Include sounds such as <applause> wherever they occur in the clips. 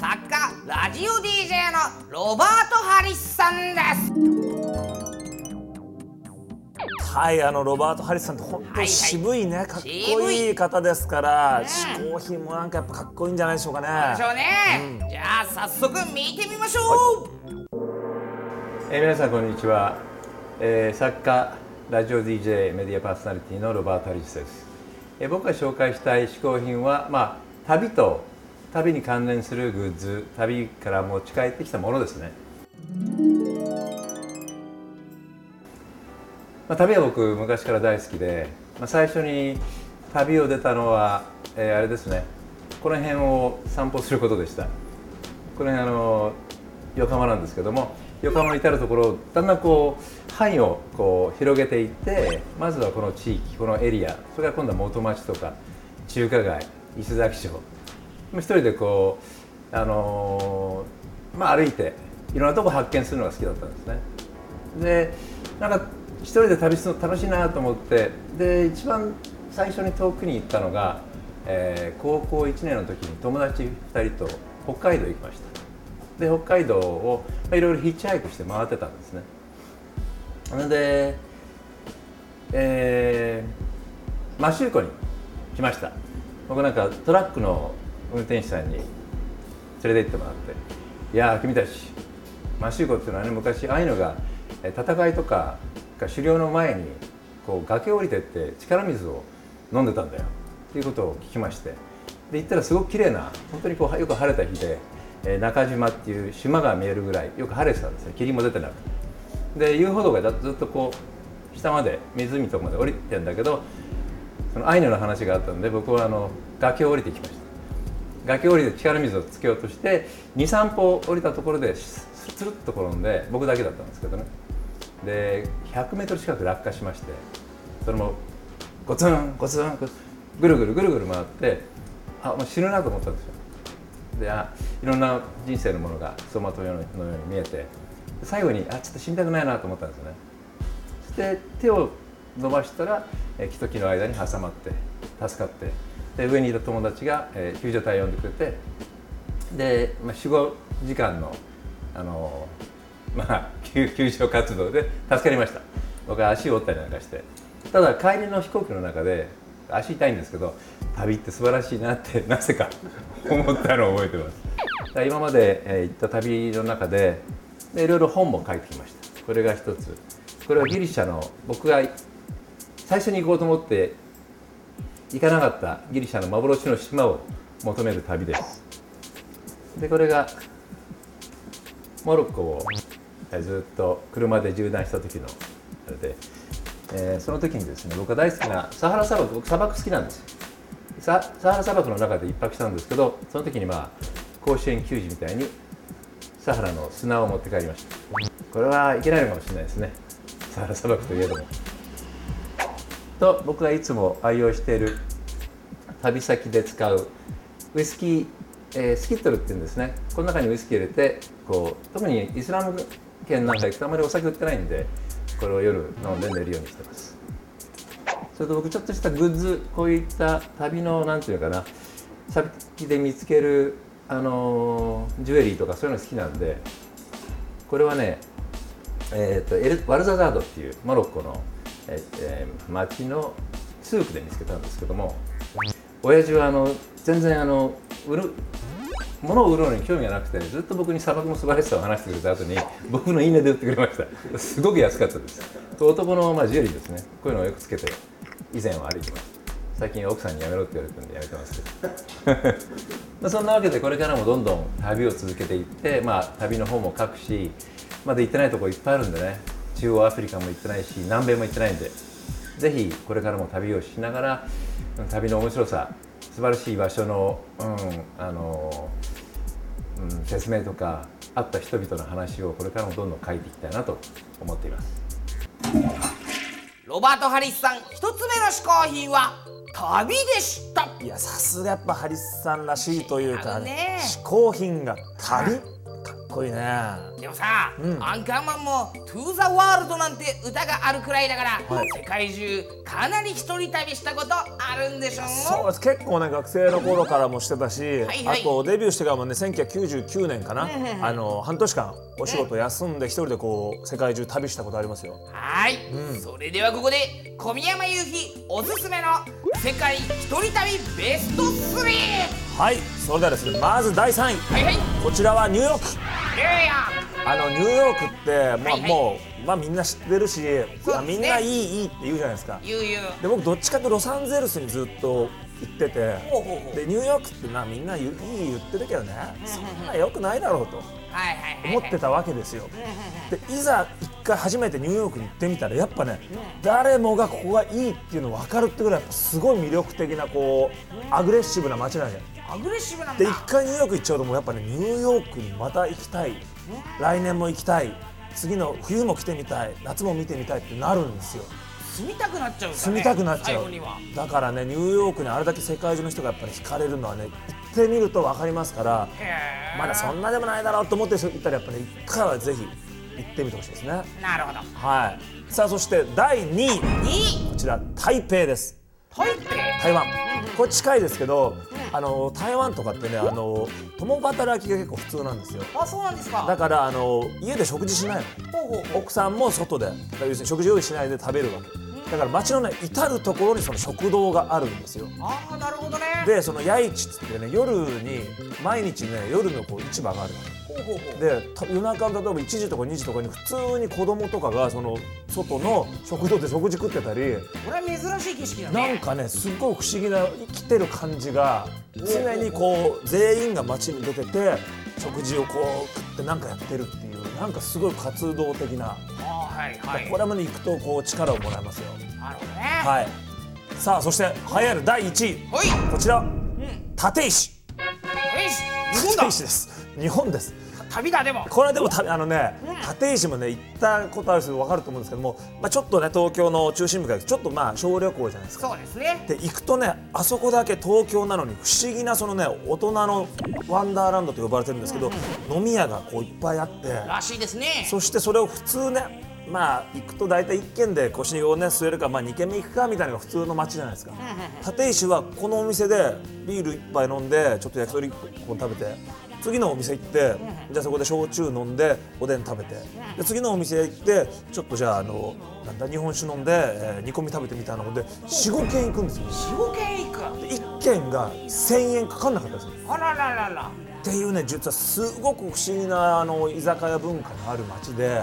作家ラジオ DJ のロバート・ハリスさんです。はいあのロバート・ハリスさんって本当渋いね、はいはい、かっこいい方ですから嗜好、品もなんかやっぱかっこいいんじゃないでしょうかね。でしょうね、うん、じゃあ早速見てみましょう、はい、えー、皆さんこんにちは、えー、作家ラジオ DJ メディアパーソナリティのロバート・ハリスです、えー、僕が紹介したい嗜好品はまあ旅と旅に関連するグッズ旅から持ち帰ってきたものですね。まあ、旅は僕昔から大好きで、まあ、最初に旅を出たのは、えー、あれですね。この辺を散歩することでした。この辺あの横浜なんですけども横浜に至るところだんだんこう範囲をこう広げていってまずはこの地域このエリアそれから今度は元町とか中華街石崎町一人でこうあのー、まあ歩いていろんなとこ発見するのが好きだったんですね。でなんか一人で旅するの楽しいなと思ってで一番最初に遠くに行ったのが、えー、高校1年の時に友達2人と北海道行きました。で北海道を、まあ、いろいろヒッチハイクして回ってたんですね。なので、えー、マシューコに来ました。僕なんかトラックの運転手さんに連れて行ってもらって「いや君たちマシューコっていうのはね昔ああいうのが戦いとか狩猟の前にこう崖を降りてって力水を飲んでたんだよっていうことを聞きましてで行ったらすごく綺麗な本当にこうよく晴れた日で、え、中島っていう島が見えるぐらいよく晴れてたんですね。霧も出てなくて。で遊歩道がずっとこう下まで湖とかまで降りてんだけどそのアイヌの話があったんで僕はあの崖を降りてきました。崖降りて力水をつけようとして23歩降りたところでスルッと転んで僕だけだったんですけどね。で 100m 近く落下しましてそれもゴツンゴツンぐるぐるぐるぐる回ってあもう死ぬなと思ったんですよ。であいろんな人生のものが走馬灯のように見えて最後にあちょっと死にたくないなと思ったんですよね。そして手を伸ばしたら木と木の間に挟まって助かってで上にいた友達が、えー、救助隊を呼んでくれてで、まあ、45時間のあの <laughs> まあ、救救助活動で助かりました。僕は足を折ったりなんかして。ただ帰りの飛行機の中で足痛いんですけど旅って素晴らしいなってなぜか <laughs> 思ったのを覚えてます。今まで、え行った旅の中ででいろいろ本も書いてきました。これが一つ。これはギリシャの僕が最初に行こうと思って行かなかったギリシャの幻の島を求める旅です。でこれがモロッコをずっと車で縦断した時のあれで、えー、その時にですね僕が大好きなサハラ砂漠僕砂漠好きなんです。ササハラ砂漠の中で一泊したんですけどその時にまあ甲子園球児みたいにサハラの砂を持って帰りました。これはいけないのかもしれないですね。サハラ砂漠といえども。と僕がいつも愛用している旅先で使うウイスキー、えー、スキットルっていうんですね。この中にウイスキー入れてこう特にイスラム県なんか行くとあまりお酒売ってないんでこれを夜飲んで寝るようにしてます。それと僕ちょっとしたグッズこういった旅の何て言うかな先で見つけるあのジュエリーとかそういうの好きなんでこれはねえーと、エルワルザザードっていうモロッコの、ええー、町のスープで見つけたんですけども親父はあの全然あの売る物を売るのに興味がなくてずっと僕に砂漠の素晴らしさを話してくれた後に僕のいいねで売ってくれました。すごく安かったです。男のまあジュエリーですね。こういうのをよくつけて以前は歩いてます。最近奥さんにやめろって言われてるんでやめてますけど。<laughs> そんなわけでこれからもどんどん旅を続けていって、まあ、旅の方も書くしまだ行ってないとこいっぱいあるんでね。中央アフリカも行ってないし南米も行ってないんでぜひこれからも旅をしながら旅の面白さ素晴らしい場所の,、うんあのうん、説明とか会った人々の話をこれからもどんどん書いていきたいなと思っています。ロバート・ハリスさん一つ目の嗜好品は旅でした。いやさすがやっぱハリスさんらしいというかね。嗜好品が旅？こいいね。でもさ、うん。アンカーマンも「トゥーザワールドなんて歌があるくらいだから、はい。世界中かなり一人旅したことあるんでしょそうです。結構ね学生の頃からもしてたし、はいはい。あとデビューしてからもね1999年かな、あの半年間お仕事休んで一人でこう世界中旅したことありますよ。はい、それではここで小宮山雄飛おすすめの世界一人旅ベスト 3! はい。それではですねまず第3位。はいはい。こちらはニューヨークあのニューヨークって、まあはいはい。もう、まあ、みんな知ってるし、まあ、みんないいいいって言うじゃないですか。ゆうゆう。で僕どっちかとロサンゼルスにずっと行っててでニューヨークってなみんないい言ってるけどねそんな良くないだろうと思ってたわけですよ。でいざ一回初めてニューヨークに行ってみたらやっぱね誰もがここがいいっていうの分かるってぐらいやっぱすごい魅力的なこうアグレッシブな街なんじゃアグレッシブなんでだ一回ニューヨーク行っちゃうともうやっぱねニューヨークにまた行きたい。来年も行きたい。次の冬も来てみたい。夏も見てみたいってなるんですよ住みたくなっちゃうんだね住みたくなっちゃう。だからねニューヨークにあれだけ世界中の人がやっぱり惹かれるのはね行ってみると分かりますからまだそんなでもないだろうと思ってる人いたらやっぱね一回はぜひ行ってみてほしいですね。なるほど。はい。さあそして第2位。2こちら台北です。台北。台湾。これ近いですけどあの台湾とかってねあの共働きが結構普通なんですよ。あそうなんですか。だからあの家で食事しないの。ほうほうほう。奥さんも外で要するに食事用意しないで食べるわけだから街のね至る所にその食堂があるんですよ。ああなるほどね。でその八市っつってね夜に毎日ね夜のこう市場があるでた夜中の例えば1時とか2時とかに普通に子供とかがその外の食堂で食事食ってたりこれは珍しい景色だね。なんかねすっごい不思議な生きてる感じが常にこう全員が街に出てて食事をこう食ってなんかやってるっていうなんかすごい活動的なはいはい。これもね行くとこう力をもらえますよ。なるほどね。はい。さあそして栄えある第1位。ほい。こちら。立石。えいし日本だ立石です。日本です。旅だでも。これでもたあのね立石もね行ったことある人分かると思うんですけども、まあ、ちょっとね東京の中心部からちょっとまあ小旅行じゃないですか。そうですね。で行くとねあそこだけ東京なのに不思議なそのね大人のワンダーランドと呼ばれてるんですけど、飲み屋がこういっぱいあって。らしいですね。そしてそれを普通ねまあ行くと大体1軒で腰をね据えるか、まあ、2軒目行くかみたいなのが普通の街じゃないですか。立石はこのお店でビール1杯飲んでちょっと焼き鳥1本食べて次のお店行ってじゃあそこで焼酎飲んでおでん食べてで次のお店行ってちょっとじゃああのなんだ日本酒飲んで、えー煮込み食べてみたいなので45軒行くんですよ。45軒行く。で1軒が1000円かかんなかったですよ。あららららっていうね実はすごく不思議なあの居酒屋文化のある街で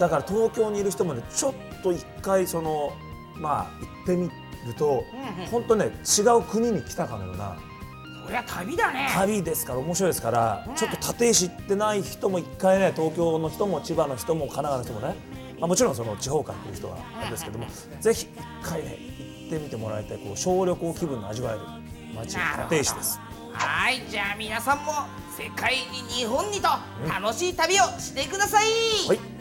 だから東京にいる人もねちょっと一回そのまあ行ってみると本当ね違う国に来たかのようなそりゃ旅だね。旅ですから面白いですからちょっと立石行ってない人も一回ね東京の人も千葉の人も神奈川の人もね、まあ、もちろんその地方から来る人はあれですけどもぜひ一回ね行ってみてもらいたいこう小旅行気分の味わえる街なるほど。立石です。はいじゃあ皆さんも世界に日本にと楽しい旅をしてください、はい。